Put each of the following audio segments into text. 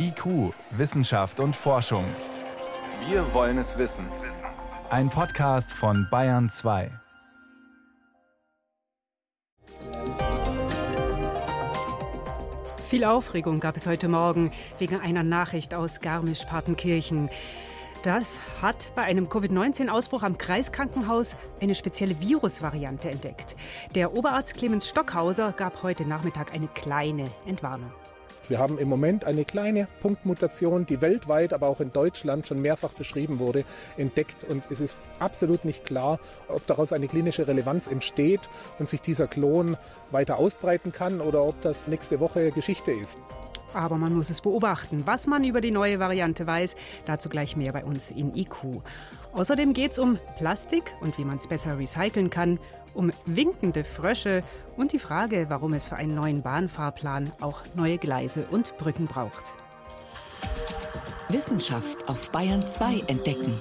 IQ, Wissenschaft und Forschung. Wir wollen es wissen. Ein Podcast von Bayern 2. Viel Aufregung gab es heute Morgen wegen einer Nachricht aus Garmisch-Partenkirchen. Das hat bei einem Covid-19-Ausbruch am Kreiskrankenhaus eine spezielle Virusvariante entdeckt. Der Oberarzt Clemens Stockhauser gab heute Nachmittag eine kleine Entwarnung. Wir haben im Moment eine kleine Punktmutation, die weltweit, aber auch in Deutschland schon mehrfach beschrieben wurde, entdeckt. Und es ist absolut nicht klar, ob daraus eine klinische Relevanz entsteht und sich dieser Klon weiter ausbreiten kann oder ob das nächste Woche Geschichte ist. Aber man muss es beobachten, was man über die neue Variante weiß. Dazu gleich mehr bei uns in IQ. Außerdem geht es um Plastik und wie man es besser recyceln kann, um winkende Frösche und die Frage, warum es für einen neuen Bahnfahrplan auch neue Gleise und Brücken braucht. Wissenschaft auf Bayern 2 entdecken.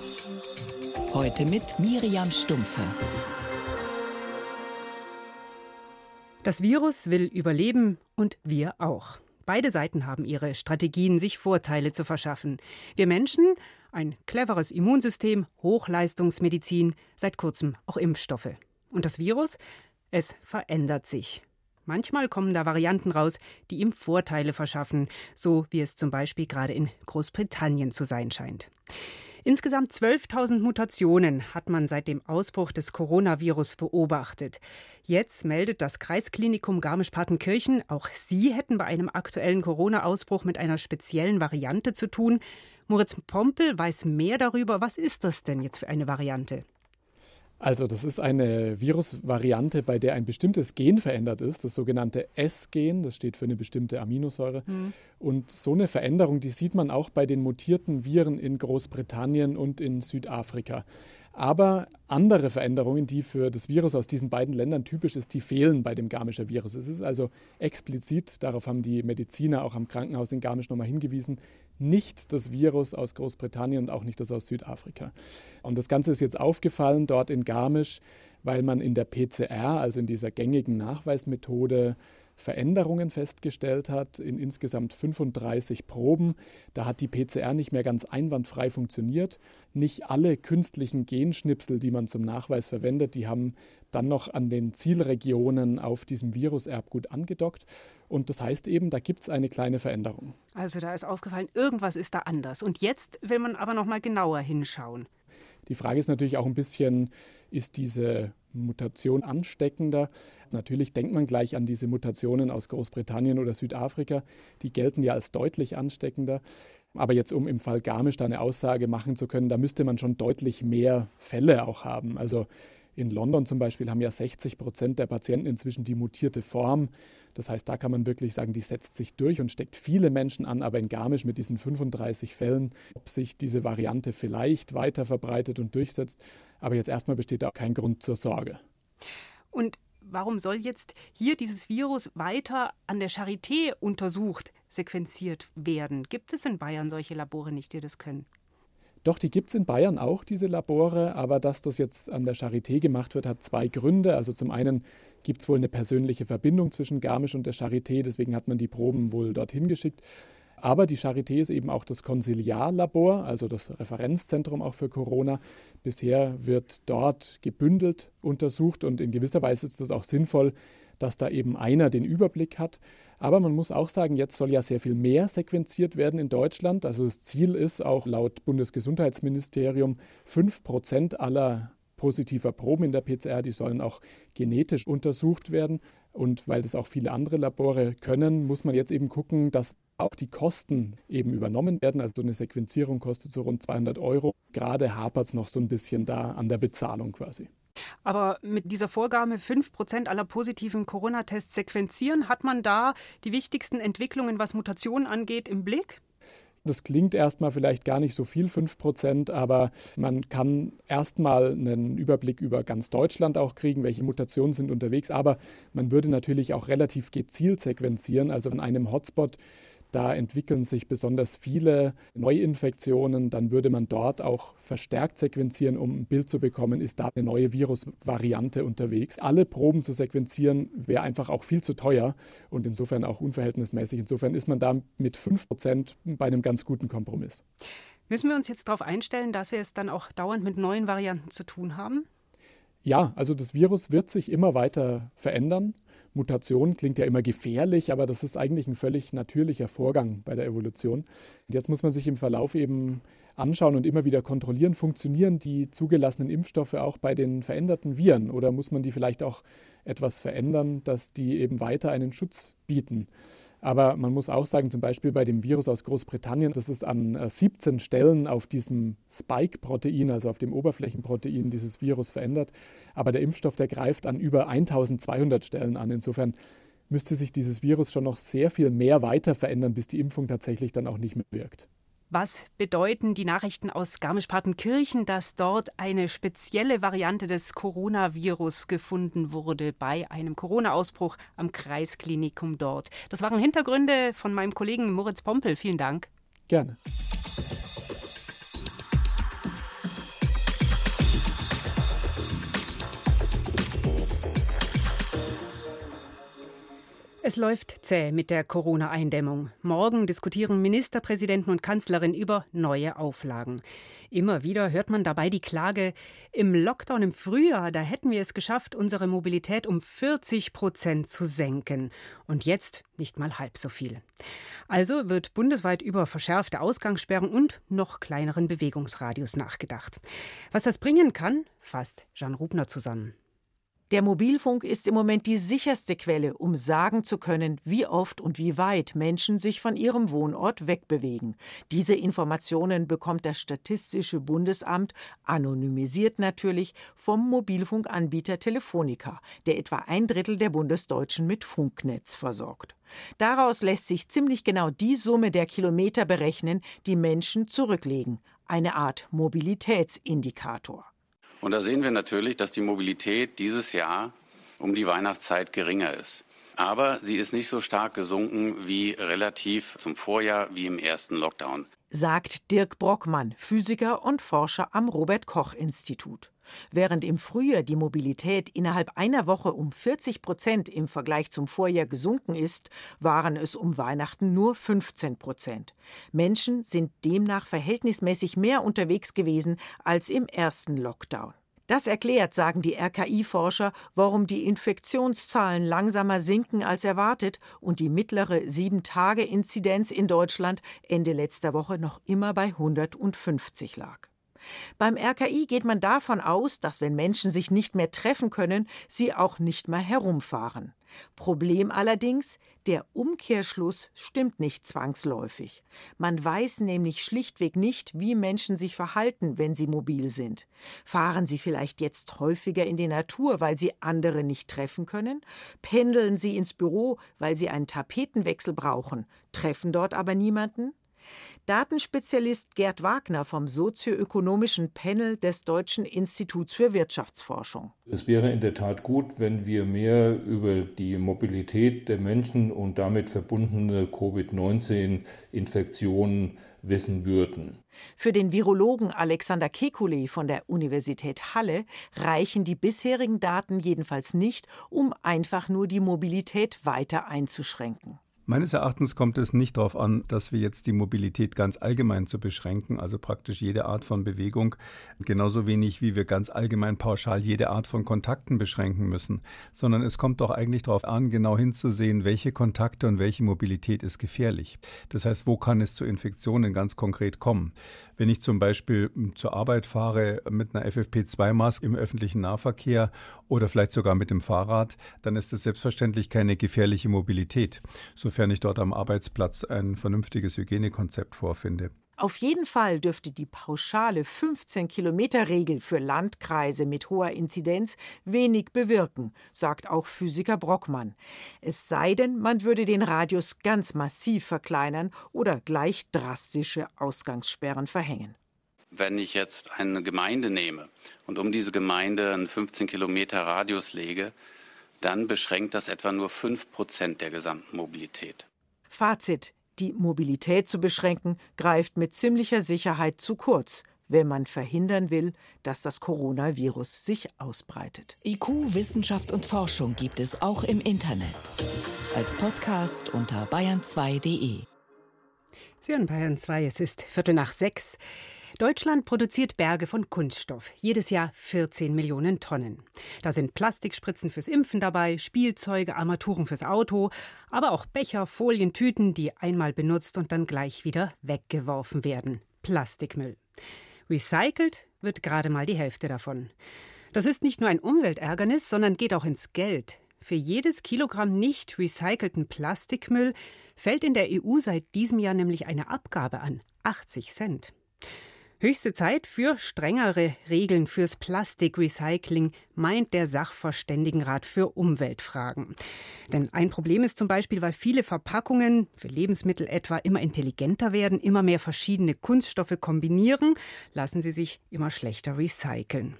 Heute mit Miriam Stumpfe. Das Virus will überleben und wir auch. Beide Seiten haben ihre Strategien, sich Vorteile zu verschaffen. Wir Menschen, ein cleveres Immunsystem, Hochleistungsmedizin, seit kurzem auch Impfstoffe. Und das Virus? Es verändert sich. Manchmal kommen da Varianten raus, die ihm Vorteile verschaffen, so wie es zum Beispiel gerade in Großbritannien zu sein scheint. Insgesamt 12.000 Mutationen hat man seit dem Ausbruch des Coronavirus beobachtet. Jetzt meldet das Kreisklinikum Garmisch-Partenkirchen, auch sie hätten bei einem aktuellen Corona-Ausbruch mit einer speziellen Variante zu tun. Moritz Pompel weiß mehr darüber. Was ist das denn jetzt für eine Variante? Also das ist eine Virusvariante, bei der ein bestimmtes Gen verändert ist, das sogenannte S-Gen, das steht für eine bestimmte Aminosäure. Mhm. Und so eine Veränderung, die sieht man auch bei den mutierten Viren in Großbritannien und in Südafrika. Aber andere Veränderungen, die für das Virus aus diesen beiden Ländern typisch ist, die fehlen bei dem Garmischer Virus. Es ist also explizit, darauf haben die Mediziner auch am Krankenhaus in Garmisch nochmal hingewiesen, nicht das Virus aus Großbritannien und auch nicht das aus Südafrika. Und das Ganze ist jetzt aufgefallen dort in Garmisch, weil man in der PCR, also in dieser gängigen Nachweismethode, Veränderungen festgestellt hat in insgesamt 35 Proben. Da hat die PCR nicht mehr ganz einwandfrei funktioniert. Nicht alle künstlichen Genschnipsel, die man zum Nachweis verwendet, die haben dann noch an den Zielregionen auf diesem Viruserbgut angedockt. Und das heißt eben, da gibt es eine kleine Veränderung. Also da ist aufgefallen, irgendwas ist da anders. Und jetzt will man aber noch mal genauer hinschauen. Die Frage ist natürlich auch ein bisschen, ist diese Mutation ansteckender? Natürlich denkt man gleich an diese Mutationen aus Großbritannien oder Südafrika. Die gelten ja als deutlich ansteckender. Aber jetzt, um im Fall Garmisch da eine Aussage machen zu können, da müsste man schon deutlich mehr Fälle auch haben. Also in London zum Beispiel haben ja 60 Prozent der Patienten inzwischen die mutierte Form. Das heißt, da kann man wirklich sagen, die setzt sich durch und steckt viele Menschen an. Aber in Garmisch mit diesen 35 Fällen, ob sich diese Variante vielleicht weiter verbreitet und durchsetzt. Aber jetzt erstmal besteht da kein Grund zur Sorge. Und warum soll jetzt hier dieses Virus weiter an der Charité untersucht, sequenziert werden? Gibt es in Bayern solche Labore nicht, die das können? Doch, die gibt es in Bayern auch, diese Labore, aber dass das jetzt an der Charité gemacht wird, hat zwei Gründe. Also zum einen gibt es wohl eine persönliche Verbindung zwischen Garmisch und der Charité, deswegen hat man die Proben wohl dorthin geschickt. Aber die Charité ist eben auch das Konsiliarlabor, also das Referenzzentrum auch für Corona. Bisher wird dort gebündelt untersucht und in gewisser Weise ist es auch sinnvoll, dass da eben einer den Überblick hat. Aber man muss auch sagen, jetzt soll ja sehr viel mehr sequenziert werden in Deutschland. Also das Ziel ist auch laut Bundesgesundheitsministerium, fünf Prozent aller positiver Proben in der PCR, die sollen auch genetisch untersucht werden. Und weil das auch viele andere Labore können, muss man jetzt eben gucken, dass auch die Kosten eben übernommen werden. Also eine Sequenzierung kostet so rund 200 Euro. Gerade hapert es noch so ein bisschen da an der Bezahlung quasi. Aber mit dieser Vorgabe, 5% aller positiven Corona-Tests sequenzieren, hat man da die wichtigsten Entwicklungen, was Mutationen angeht, im Blick? Das klingt erstmal vielleicht gar nicht so viel, 5%, aber man kann erstmal einen Überblick über ganz Deutschland auch kriegen, welche Mutationen sind unterwegs. Aber man würde natürlich auch relativ gezielt sequenzieren, also an einem Hotspot da entwickeln sich besonders viele Neuinfektionen, dann würde man dort auch verstärkt sequenzieren, um ein Bild zu bekommen, ist da eine neue Virusvariante unterwegs. Alle Proben zu sequenzieren wäre einfach auch viel zu teuer und insofern auch unverhältnismäßig. Insofern ist man da mit 5% bei einem ganz guten Kompromiss. Müssen wir uns jetzt darauf einstellen, dass wir es dann auch dauernd mit neuen Varianten zu tun haben? Ja, also das Virus wird sich immer weiter verändern. Mutation klingt ja immer gefährlich, aber das ist eigentlich ein völlig natürlicher Vorgang bei der Evolution. Und jetzt muss man sich im Verlauf eben anschauen und immer wieder kontrollieren, funktionieren die zugelassenen Impfstoffe auch bei den veränderten Viren oder muss man die vielleicht auch etwas verändern, dass die eben weiter einen Schutz bieten. Aber man muss auch sagen, zum Beispiel bei dem Virus aus Großbritannien, das ist an 17 äh, Stellen auf diesem Spike-Protein, also auf dem Oberflächenprotein dieses Virus verändert. Aber der Impfstoff, der greift an über 1200 Stellen an. Insofern müsste sich dieses Virus schon noch sehr viel mehr weiter verändern, bis die Impfung tatsächlich dann auch nicht mehr wirkt. Was bedeuten die Nachrichten aus Garmisch-Partenkirchen, dass dort eine spezielle Variante des Coronavirus gefunden wurde bei einem Corona-Ausbruch am Kreisklinikum dort? Das waren Hintergründe von meinem Kollegen Moritz Pompel. Vielen Dank. Gerne. Es läuft zäh mit der Corona-Eindämmung. Morgen diskutieren Ministerpräsidenten und Kanzlerin über neue Auflagen. Immer wieder hört man dabei die Klage, im Lockdown im Frühjahr, da hätten wir es geschafft, unsere Mobilität um 40 Prozent zu senken. Und jetzt nicht mal halb so viel. Also wird bundesweit über verschärfte Ausgangssperren und noch kleineren Bewegungsradius nachgedacht. Was das bringen kann, fasst Jean Rubner zusammen. Der Mobilfunk ist im Moment die sicherste Quelle, um sagen zu können, wie oft und wie weit Menschen sich von ihrem Wohnort wegbewegen. Diese Informationen bekommt das Statistische Bundesamt, anonymisiert natürlich, vom Mobilfunkanbieter Telefonica, der etwa ein Drittel der Bundesdeutschen mit Funknetz versorgt. Daraus lässt sich ziemlich genau die Summe der Kilometer berechnen, die Menschen zurücklegen, eine Art Mobilitätsindikator. Und da sehen wir natürlich, dass die Mobilität dieses Jahr um die Weihnachtszeit geringer ist. Aber sie ist nicht so stark gesunken wie relativ zum Vorjahr, wie im ersten Lockdown. Sagt Dirk Brockmann, Physiker und Forscher am Robert Koch Institut. Während im Frühjahr die Mobilität innerhalb einer Woche um 40 Prozent im Vergleich zum Vorjahr gesunken ist, waren es um Weihnachten nur 15 Prozent. Menschen sind demnach verhältnismäßig mehr unterwegs gewesen als im ersten Lockdown. Das erklärt, sagen die RKI-Forscher, warum die Infektionszahlen langsamer sinken als erwartet und die mittlere 7-Tage-Inzidenz in Deutschland Ende letzter Woche noch immer bei 150 lag. Beim RKI geht man davon aus, dass wenn Menschen sich nicht mehr treffen können, sie auch nicht mehr herumfahren. Problem allerdings, der Umkehrschluss stimmt nicht zwangsläufig. Man weiß nämlich schlichtweg nicht, wie Menschen sich verhalten, wenn sie mobil sind. Fahren sie vielleicht jetzt häufiger in die Natur, weil sie andere nicht treffen können? Pendeln sie ins Büro, weil sie einen Tapetenwechsel brauchen, treffen dort aber niemanden? Datenspezialist Gerd Wagner vom sozioökonomischen Panel des Deutschen Instituts für Wirtschaftsforschung. Es wäre in der Tat gut, wenn wir mehr über die Mobilität der Menschen und damit verbundene Covid-19-Infektionen wissen würden. Für den Virologen Alexander Kekulé von der Universität Halle reichen die bisherigen Daten jedenfalls nicht, um einfach nur die Mobilität weiter einzuschränken. Meines Erachtens kommt es nicht darauf an, dass wir jetzt die Mobilität ganz allgemein zu beschränken, also praktisch jede Art von Bewegung, genauso wenig wie wir ganz allgemein pauschal jede Art von Kontakten beschränken müssen, sondern es kommt doch eigentlich darauf an, genau hinzusehen, welche Kontakte und welche Mobilität ist gefährlich. Das heißt, wo kann es zu Infektionen ganz konkret kommen? Wenn ich zum Beispiel zur Arbeit fahre mit einer FFP2-Maske im öffentlichen Nahverkehr oder vielleicht sogar mit dem Fahrrad, dann ist das selbstverständlich keine gefährliche Mobilität. So sofern ich dort am Arbeitsplatz ein vernünftiges Hygienekonzept vorfinde. Auf jeden Fall dürfte die pauschale 15-Kilometer-Regel für Landkreise mit hoher Inzidenz wenig bewirken, sagt auch Physiker Brockmann. Es sei denn, man würde den Radius ganz massiv verkleinern oder gleich drastische Ausgangssperren verhängen. Wenn ich jetzt eine Gemeinde nehme und um diese Gemeinde einen 15 Kilometer Radius lege, dann beschränkt das etwa nur 5 Prozent der gesamten Mobilität. Fazit. Die Mobilität zu beschränken, greift mit ziemlicher Sicherheit zu kurz, wenn man verhindern will, dass das Coronavirus sich ausbreitet. IQ, Wissenschaft und Forschung gibt es auch im Internet. Als Podcast unter bayern2.de. Sie hören Bayern 2, es ist Viertel nach sechs. Deutschland produziert Berge von Kunststoff, jedes Jahr 14 Millionen Tonnen. Da sind Plastikspritzen fürs Impfen dabei, Spielzeuge, Armaturen fürs Auto, aber auch Becher, Folien, Tüten, die einmal benutzt und dann gleich wieder weggeworfen werden. Plastikmüll. Recycelt wird gerade mal die Hälfte davon. Das ist nicht nur ein Umweltärgernis, sondern geht auch ins Geld. Für jedes Kilogramm nicht recycelten Plastikmüll fällt in der EU seit diesem Jahr nämlich eine Abgabe an 80 Cent. Höchste Zeit für strengere Regeln fürs Plastikrecycling, meint der Sachverständigenrat für Umweltfragen. Denn ein Problem ist zum Beispiel, weil viele Verpackungen, für Lebensmittel etwa, immer intelligenter werden, immer mehr verschiedene Kunststoffe kombinieren, lassen sie sich immer schlechter recyceln.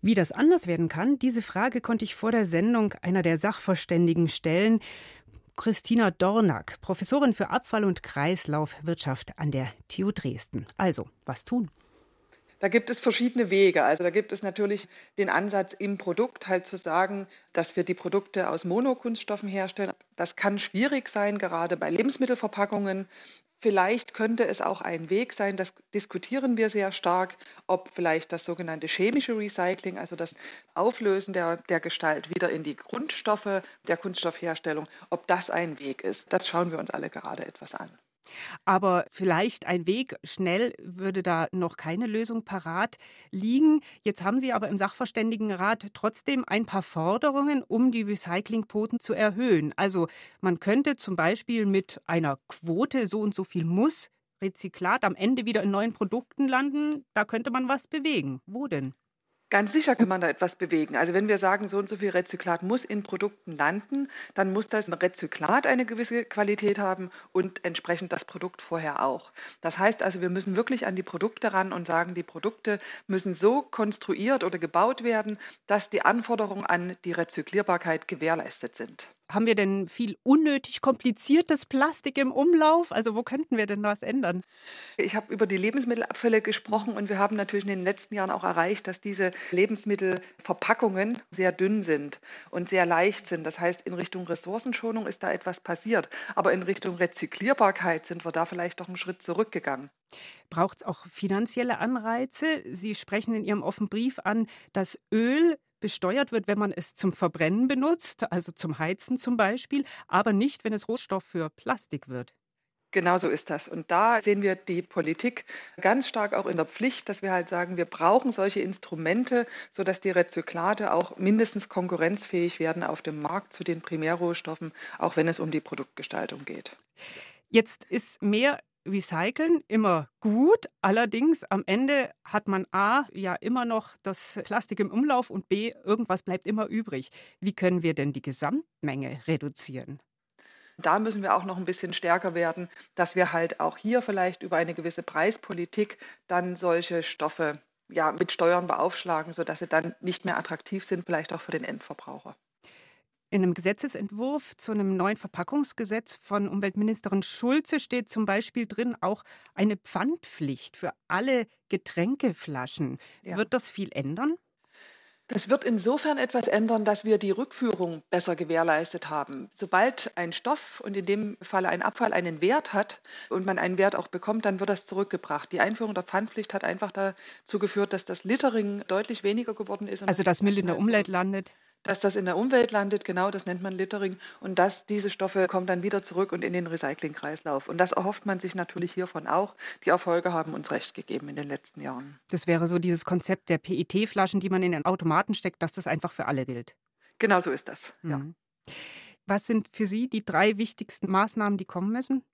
Wie das anders werden kann, diese Frage konnte ich vor der Sendung einer der Sachverständigen stellen. Christina Dornack, Professorin für Abfall- und Kreislaufwirtschaft an der TU Dresden. Also, was tun? Da gibt es verschiedene Wege. Also da gibt es natürlich den Ansatz im Produkt halt zu sagen, dass wir die Produkte aus Monokunststoffen herstellen. Das kann schwierig sein, gerade bei Lebensmittelverpackungen. Vielleicht könnte es auch ein Weg sein, das diskutieren wir sehr stark, ob vielleicht das sogenannte chemische Recycling, also das Auflösen der, der Gestalt wieder in die Grundstoffe der Kunststoffherstellung, ob das ein Weg ist. Das schauen wir uns alle gerade etwas an. Aber vielleicht ein Weg, schnell würde da noch keine Lösung parat liegen. Jetzt haben Sie aber im Sachverständigenrat trotzdem ein paar Forderungen, um die Recyclingquoten zu erhöhen. Also man könnte zum Beispiel mit einer Quote, so und so viel muss Rezyklat am Ende wieder in neuen Produkten landen, da könnte man was bewegen. Wo denn? Ganz sicher kann man da etwas bewegen. Also wenn wir sagen, so und so viel Rezyklat muss in Produkten landen, dann muss das Rezyklat eine gewisse Qualität haben und entsprechend das Produkt vorher auch. Das heißt also, wir müssen wirklich an die Produkte ran und sagen, die Produkte müssen so konstruiert oder gebaut werden, dass die Anforderungen an die Rezyklierbarkeit gewährleistet sind. Haben wir denn viel unnötig kompliziertes Plastik im Umlauf? Also wo könnten wir denn was ändern? Ich habe über die Lebensmittelabfälle gesprochen und wir haben natürlich in den letzten Jahren auch erreicht, dass diese Lebensmittelverpackungen sehr dünn sind und sehr leicht sind. Das heißt, in Richtung Ressourcenschonung ist da etwas passiert. Aber in Richtung Rezyklierbarkeit sind wir da vielleicht doch einen Schritt zurückgegangen. Braucht es auch finanzielle Anreize? Sie sprechen in Ihrem offenen Brief an, dass Öl besteuert wird, wenn man es zum Verbrennen benutzt, also zum Heizen zum Beispiel, aber nicht, wenn es Rohstoff für Plastik wird. Genau so ist das. Und da sehen wir die Politik ganz stark auch in der Pflicht, dass wir halt sagen, wir brauchen solche Instrumente, sodass die Rezyklate auch mindestens konkurrenzfähig werden auf dem Markt zu den Primärrohstoffen, auch wenn es um die Produktgestaltung geht. Jetzt ist mehr Recyceln immer gut, allerdings am Ende hat man A ja immer noch das Plastik im Umlauf und B irgendwas bleibt immer übrig. Wie können wir denn die Gesamtmenge reduzieren? Da müssen wir auch noch ein bisschen stärker werden, dass wir halt auch hier vielleicht über eine gewisse Preispolitik dann solche Stoffe ja, mit Steuern beaufschlagen, sodass sie dann nicht mehr attraktiv sind, vielleicht auch für den Endverbraucher. In einem Gesetzesentwurf zu einem neuen Verpackungsgesetz von Umweltministerin Schulze steht zum Beispiel drin auch eine Pfandpflicht für alle Getränkeflaschen. Ja. Wird das viel ändern? Das wird insofern etwas ändern, dass wir die Rückführung besser gewährleistet haben. Sobald ein Stoff und in dem Falle ein Abfall einen Wert hat und man einen Wert auch bekommt, dann wird das zurückgebracht. Die Einführung der Pfandpflicht hat einfach dazu geführt, dass das Littering deutlich weniger geworden ist. Also dass Müll in der Umwelt landet? Dass das in der Umwelt landet, genau, das nennt man Littering, und dass diese Stoffe kommen dann wieder zurück und in den Recyclingkreislauf. Und das erhofft man sich natürlich hiervon auch. Die Erfolge haben uns recht gegeben in den letzten Jahren. Das wäre so dieses Konzept der PET-Flaschen, die man in den Automaten steckt, dass das einfach für alle gilt. Genau so ist das, ja. Mhm. Was sind für Sie die drei wichtigsten Maßnahmen, die kommen müssen?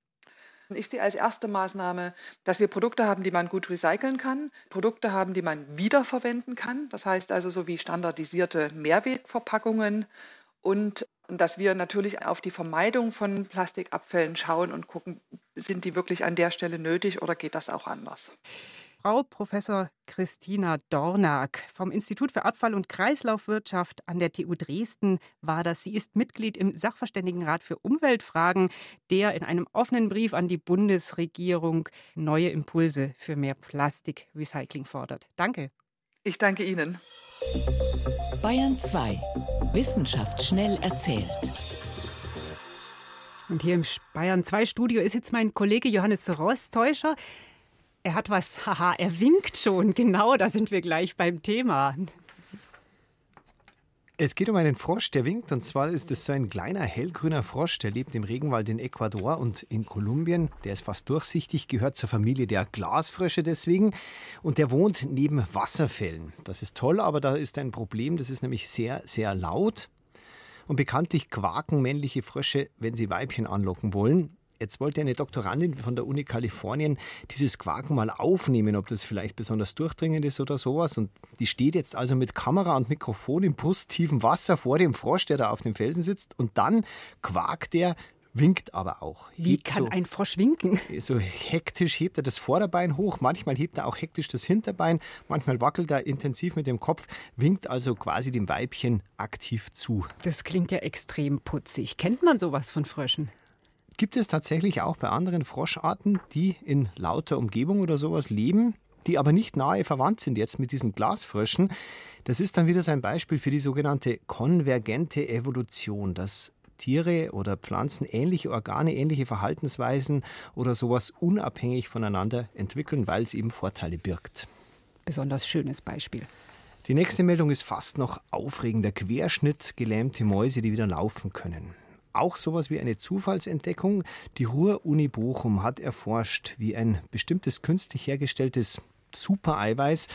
Ich sehe als erste Maßnahme, dass wir Produkte haben, die man gut recyceln kann, Produkte haben, die man wiederverwenden kann. Das heißt also so wie standardisierte Mehrwegverpackungen und, und dass wir natürlich auf die Vermeidung von Plastikabfällen schauen und gucken, sind die wirklich an der Stelle nötig oder geht das auch anders? Frau Professor Christina Dornag vom Institut für Abfall- und Kreislaufwirtschaft an der TU Dresden war das. Sie ist Mitglied im Sachverständigenrat für Umweltfragen, der in einem offenen Brief an die Bundesregierung neue Impulse für mehr Plastikrecycling fordert. Danke. Ich danke Ihnen. Bayern 2. Wissenschaft schnell erzählt. Und hier im Bayern 2 Studio ist jetzt mein Kollege Johannes Rostäuscher. Er hat was, haha, er winkt schon. Genau, da sind wir gleich beim Thema. Es geht um einen Frosch, der winkt. Und zwar ist es so ein kleiner hellgrüner Frosch, der lebt im Regenwald in Ecuador und in Kolumbien. Der ist fast durchsichtig, gehört zur Familie der Glasfrösche deswegen. Und der wohnt neben Wasserfällen. Das ist toll, aber da ist ein Problem. Das ist nämlich sehr, sehr laut. Und bekanntlich quaken männliche Frösche, wenn sie Weibchen anlocken wollen. Jetzt wollte eine Doktorandin von der Uni Kalifornien dieses Quaken mal aufnehmen, ob das vielleicht besonders durchdringend ist oder sowas. Und die steht jetzt also mit Kamera und Mikrofon im brusttiefen Wasser vor dem Frosch, der da auf dem Felsen sitzt. Und dann quakt er winkt aber auch. Wie hebt kann so, ein Frosch winken? So hektisch hebt er das Vorderbein hoch, manchmal hebt er auch hektisch das Hinterbein, manchmal wackelt er intensiv mit dem Kopf, winkt also quasi dem Weibchen aktiv zu. Das klingt ja extrem putzig. Kennt man sowas von Fröschen? Gibt es tatsächlich auch bei anderen Froscharten, die in lauter Umgebung oder sowas leben, die aber nicht nahe verwandt sind jetzt mit diesen Glasfröschen. Das ist dann wieder so ein Beispiel für die sogenannte konvergente Evolution, dass Tiere oder Pflanzen ähnliche Organe, ähnliche Verhaltensweisen oder sowas unabhängig voneinander entwickeln, weil es eben Vorteile birgt. Besonders schönes Beispiel. Die nächste Meldung ist fast noch aufregender. Querschnitt gelähmte Mäuse, die wieder laufen können auch sowas wie eine Zufallsentdeckung. Die Ruhr-Uni Bochum hat erforscht, wie ein bestimmtes künstlich hergestelltes Supereiweiß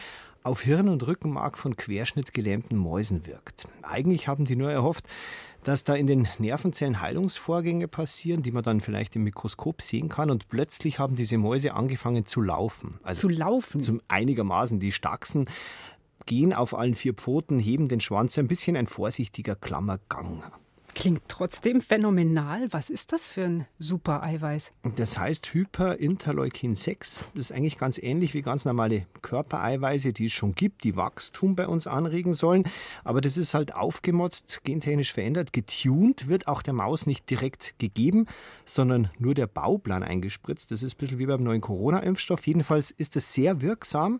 auf Hirn und Rückenmark von querschnittgelähmten Mäusen wirkt. Eigentlich haben die nur erhofft, dass da in den Nervenzellen Heilungsvorgänge passieren, die man dann vielleicht im Mikroskop sehen kann. Und plötzlich haben diese Mäuse angefangen zu laufen. Also zu laufen? Zum einigermaßen. Die Stachsen gehen auf allen vier Pfoten, heben den Schwanz, ein bisschen ein vorsichtiger Klammergang. Klingt trotzdem phänomenal. Was ist das für ein super Eiweiß? Das heißt Hyperinterleukin 6. Das ist eigentlich ganz ähnlich wie ganz normale Körpereiweiße, die es schon gibt, die Wachstum bei uns anregen sollen. Aber das ist halt aufgemotzt, gentechnisch verändert, getuned, wird auch der Maus nicht direkt gegeben, sondern nur der Bauplan eingespritzt. Das ist ein bisschen wie beim neuen Corona-Impfstoff. Jedenfalls ist es sehr wirksam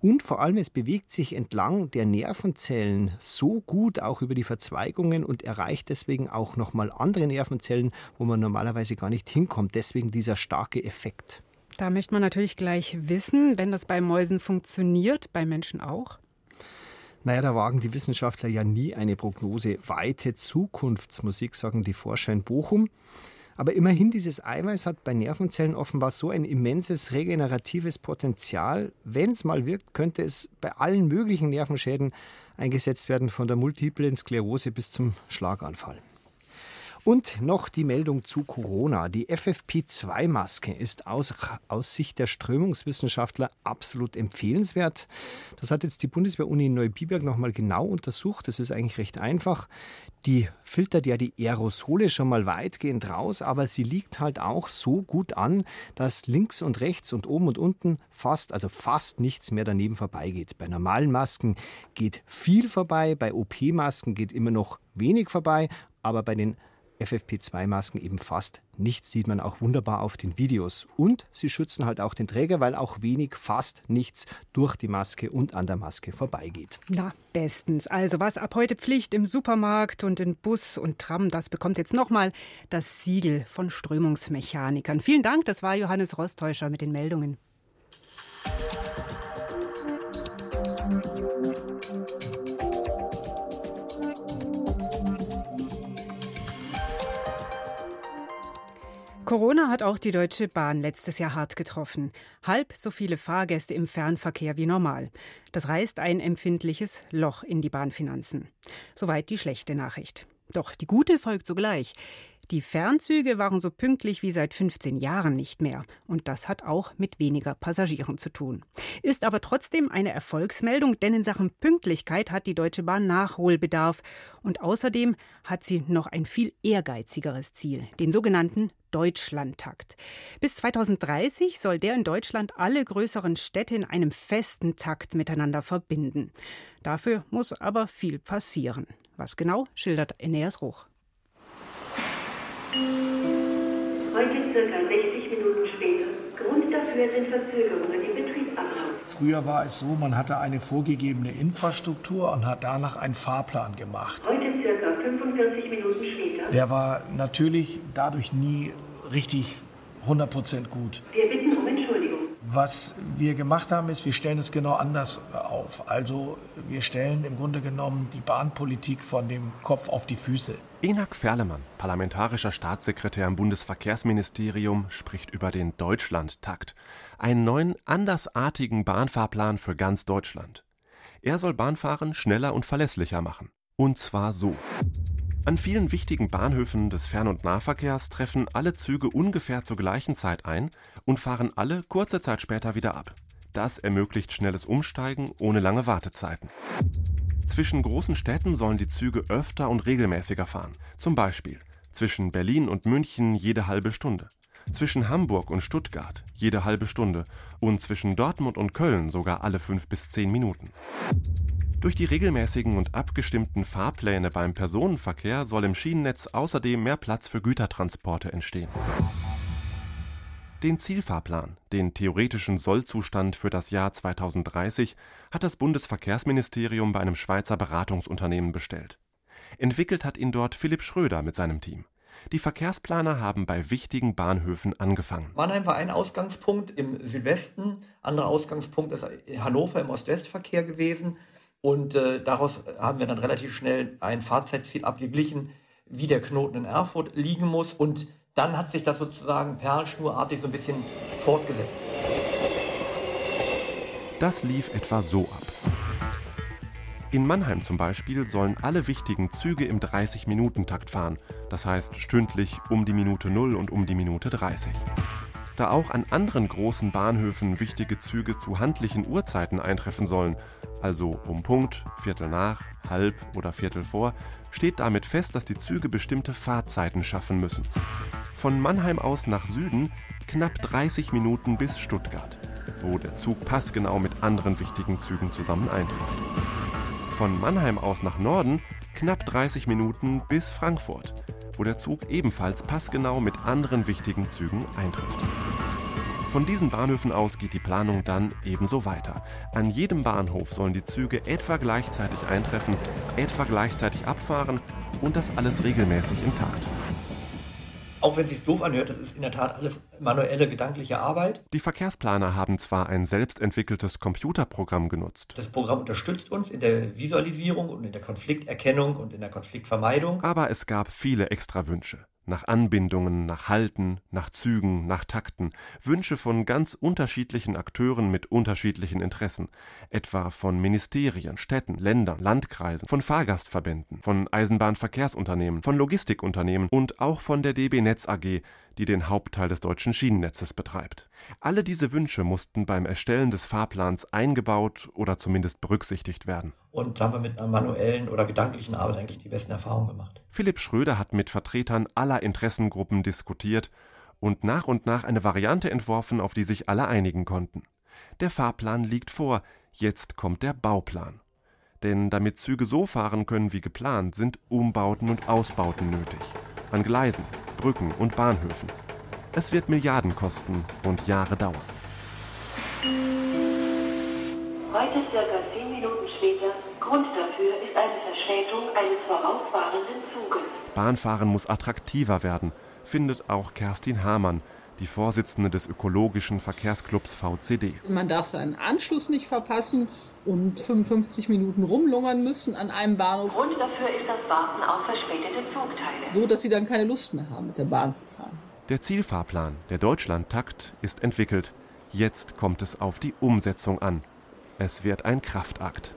und vor allem, es bewegt sich entlang der Nervenzellen so gut auch über die Verzweigungen und erreicht deswegen auch nochmal andere Nervenzellen, wo man normalerweise gar nicht hinkommt. Deswegen dieser starke Effekt. Da möchte man natürlich gleich wissen, wenn das bei Mäusen funktioniert, bei Menschen auch. Naja, da wagen die Wissenschaftler ja nie eine Prognose. Weite Zukunftsmusik, sagen die Forscher in Bochum. Aber immerhin, dieses Eiweiß hat bei Nervenzellen offenbar so ein immenses regeneratives Potenzial. Wenn es mal wirkt, könnte es bei allen möglichen Nervenschäden eingesetzt werden, von der multiplen Sklerose bis zum Schlaganfall. Und noch die Meldung zu Corona. Die FFP2-Maske ist aus, aus Sicht der Strömungswissenschaftler absolut empfehlenswert. Das hat jetzt die Bundeswehr-Uni Neubiberg nochmal genau untersucht. Das ist eigentlich recht einfach. Die filtert ja die Aerosole schon mal weitgehend raus, aber sie liegt halt auch so gut an, dass links und rechts und oben und unten fast, also fast nichts mehr daneben vorbeigeht. Bei normalen Masken geht viel vorbei, bei OP-Masken geht immer noch wenig vorbei, aber bei den FFP2-Masken eben fast nichts, sieht man auch wunderbar auf den Videos. Und sie schützen halt auch den Träger, weil auch wenig, fast nichts durch die Maske und an der Maske vorbeigeht. Na, bestens. Also was ab heute Pflicht im Supermarkt und in Bus und Tram, das bekommt jetzt nochmal das Siegel von Strömungsmechanikern. Vielen Dank, das war Johannes Rostäuscher mit den Meldungen. Corona hat auch die Deutsche Bahn letztes Jahr hart getroffen. Halb so viele Fahrgäste im Fernverkehr wie normal. Das reißt ein empfindliches Loch in die Bahnfinanzen. Soweit die schlechte Nachricht. Doch die gute folgt sogleich. Die Fernzüge waren so pünktlich wie seit 15 Jahren nicht mehr. Und das hat auch mit weniger Passagieren zu tun. Ist aber trotzdem eine Erfolgsmeldung, denn in Sachen Pünktlichkeit hat die Deutsche Bahn Nachholbedarf. Und außerdem hat sie noch ein viel ehrgeizigeres Ziel, den sogenannten Deutschlandtakt. Bis 2030 soll der in Deutschland alle größeren Städte in einem festen Takt miteinander verbinden. Dafür muss aber viel passieren. Was genau, schildert Eneas Ruch. Heute circa 60 Minuten später. Grund dafür sind Verzögerungen im Betriebsablauf. Früher war es so, man hatte eine vorgegebene Infrastruktur und hat danach einen Fahrplan gemacht. Heute circa 45 Minuten später. Der war natürlich dadurch nie richtig 100% gut. Wir bitten um. Was wir gemacht haben, ist, wir stellen es genau anders auf. Also wir stellen im Grunde genommen die Bahnpolitik von dem Kopf auf die Füße. Enak Ferlemann, parlamentarischer Staatssekretär im Bundesverkehrsministerium, spricht über den Deutschlandtakt, einen neuen, andersartigen Bahnfahrplan für ganz Deutschland. Er soll Bahnfahren schneller und verlässlicher machen. Und zwar so. An vielen wichtigen Bahnhöfen des Fern- und Nahverkehrs treffen alle Züge ungefähr zur gleichen Zeit ein und fahren alle kurze Zeit später wieder ab. Das ermöglicht schnelles Umsteigen ohne lange Wartezeiten. Zwischen großen Städten sollen die Züge öfter und regelmäßiger fahren. Zum Beispiel zwischen Berlin und München jede halbe Stunde, zwischen Hamburg und Stuttgart jede halbe Stunde und zwischen Dortmund und Köln sogar alle fünf bis zehn Minuten. Durch die regelmäßigen und abgestimmten Fahrpläne beim Personenverkehr soll im Schienennetz außerdem mehr Platz für Gütertransporte entstehen. Den Zielfahrplan, den theoretischen Sollzustand für das Jahr 2030, hat das Bundesverkehrsministerium bei einem Schweizer Beratungsunternehmen bestellt. Entwickelt hat ihn dort Philipp Schröder mit seinem Team. Die Verkehrsplaner haben bei wichtigen Bahnhöfen angefangen. Mannheim war ein Ausgangspunkt im Südwesten, anderer Ausgangspunkt ist Hannover im Ost-West-Verkehr gewesen. Und äh, daraus haben wir dann relativ schnell ein Fahrzeitziel abgeglichen, wie der Knoten in Erfurt liegen muss. Und dann hat sich das sozusagen perlschnurartig so ein bisschen fortgesetzt. Das lief etwa so ab. In Mannheim zum Beispiel sollen alle wichtigen Züge im 30-Minuten-Takt fahren, das heißt stündlich um die Minute 0 und um die Minute 30. Da auch an anderen großen Bahnhöfen wichtige Züge zu handlichen Uhrzeiten eintreffen sollen, also um Punkt, Viertel nach, halb oder Viertel vor, steht damit fest, dass die Züge bestimmte Fahrzeiten schaffen müssen. Von Mannheim aus nach Süden knapp 30 Minuten bis Stuttgart, wo der Zug passgenau mit anderen wichtigen Zügen zusammen eintrifft. Von Mannheim aus nach Norden knapp 30 Minuten bis Frankfurt, wo der Zug ebenfalls passgenau mit anderen wichtigen Zügen eintrifft. Von diesen Bahnhöfen aus geht die Planung dann ebenso weiter. An jedem Bahnhof sollen die Züge etwa gleichzeitig eintreffen, etwa gleichzeitig abfahren und das alles regelmäßig im Takt. Auch wenn es sich doof anhört, das ist in der Tat alles manuelle, gedankliche Arbeit. Die Verkehrsplaner haben zwar ein selbstentwickeltes Computerprogramm genutzt. Das Programm unterstützt uns in der Visualisierung und in der Konflikterkennung und in der Konfliktvermeidung. Aber es gab viele extra Wünsche nach Anbindungen, nach Halten, nach Zügen, nach Takten, Wünsche von ganz unterschiedlichen Akteuren mit unterschiedlichen Interessen, etwa von Ministerien, Städten, Ländern, Landkreisen, von Fahrgastverbänden, von Eisenbahnverkehrsunternehmen, von Logistikunternehmen und auch von der DB Netz AG, die den Hauptteil des deutschen Schienennetzes betreibt. Alle diese Wünsche mussten beim Erstellen des Fahrplans eingebaut oder zumindest berücksichtigt werden. Und da haben wir mit einer manuellen oder gedanklichen Arbeit eigentlich die besten Erfahrungen gemacht. Philipp Schröder hat mit Vertretern aller Interessengruppen diskutiert und nach und nach eine Variante entworfen, auf die sich alle einigen konnten. Der Fahrplan liegt vor, jetzt kommt der Bauplan. Denn damit Züge so fahren können wie geplant, sind Umbauten und Ausbauten nötig. An Gleisen, Brücken und Bahnhöfen. Es wird Milliarden kosten und Jahre dauern. Heute circa zehn Minuten später. Grund dafür ist eine Verspätung eines vorausfahrenden Zuges. Bahnfahren muss attraktiver werden, findet auch Kerstin Hamann, die Vorsitzende des ökologischen Verkehrsclubs VCD. Man darf seinen Anschluss nicht verpassen und 55 Minuten rumlungern müssen an einem Bahnhof. Grund dafür ist das Warten auf verspätete Zugteile. So, dass sie dann keine Lust mehr haben, mit der Bahn zu fahren. Der Zielfahrplan, der Deutschlandtakt, ist entwickelt. Jetzt kommt es auf die Umsetzung an. Es wird ein Kraftakt.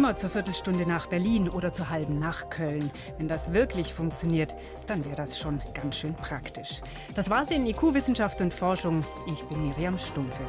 Immer zur Viertelstunde nach Berlin oder zur halben nach Köln. Wenn das wirklich funktioniert, dann wäre das schon ganz schön praktisch. Das war's in IQ Wissenschaft und Forschung. Ich bin Miriam Stumpfe.